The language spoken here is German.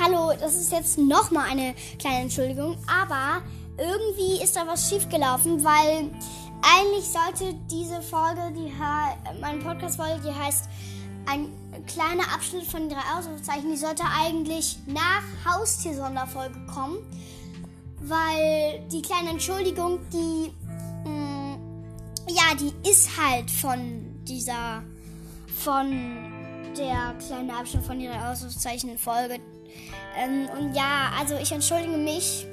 hallo, das ist jetzt nochmal eine kleine Entschuldigung, aber irgendwie ist da was schiefgelaufen, weil eigentlich sollte diese Folge, die meine Podcast-Folge, die heißt ein kleiner Abschnitt von drei Ausrufezeichen, die sollte eigentlich nach Haustier-Sonderfolge kommen, weil die kleine Entschuldigung, die, mh, mm, ja, die ist halt von dieser, von der kleine Abschnitt von ihrer Ausrufezeichen-Folge. Ähm, und ja, also ich entschuldige mich.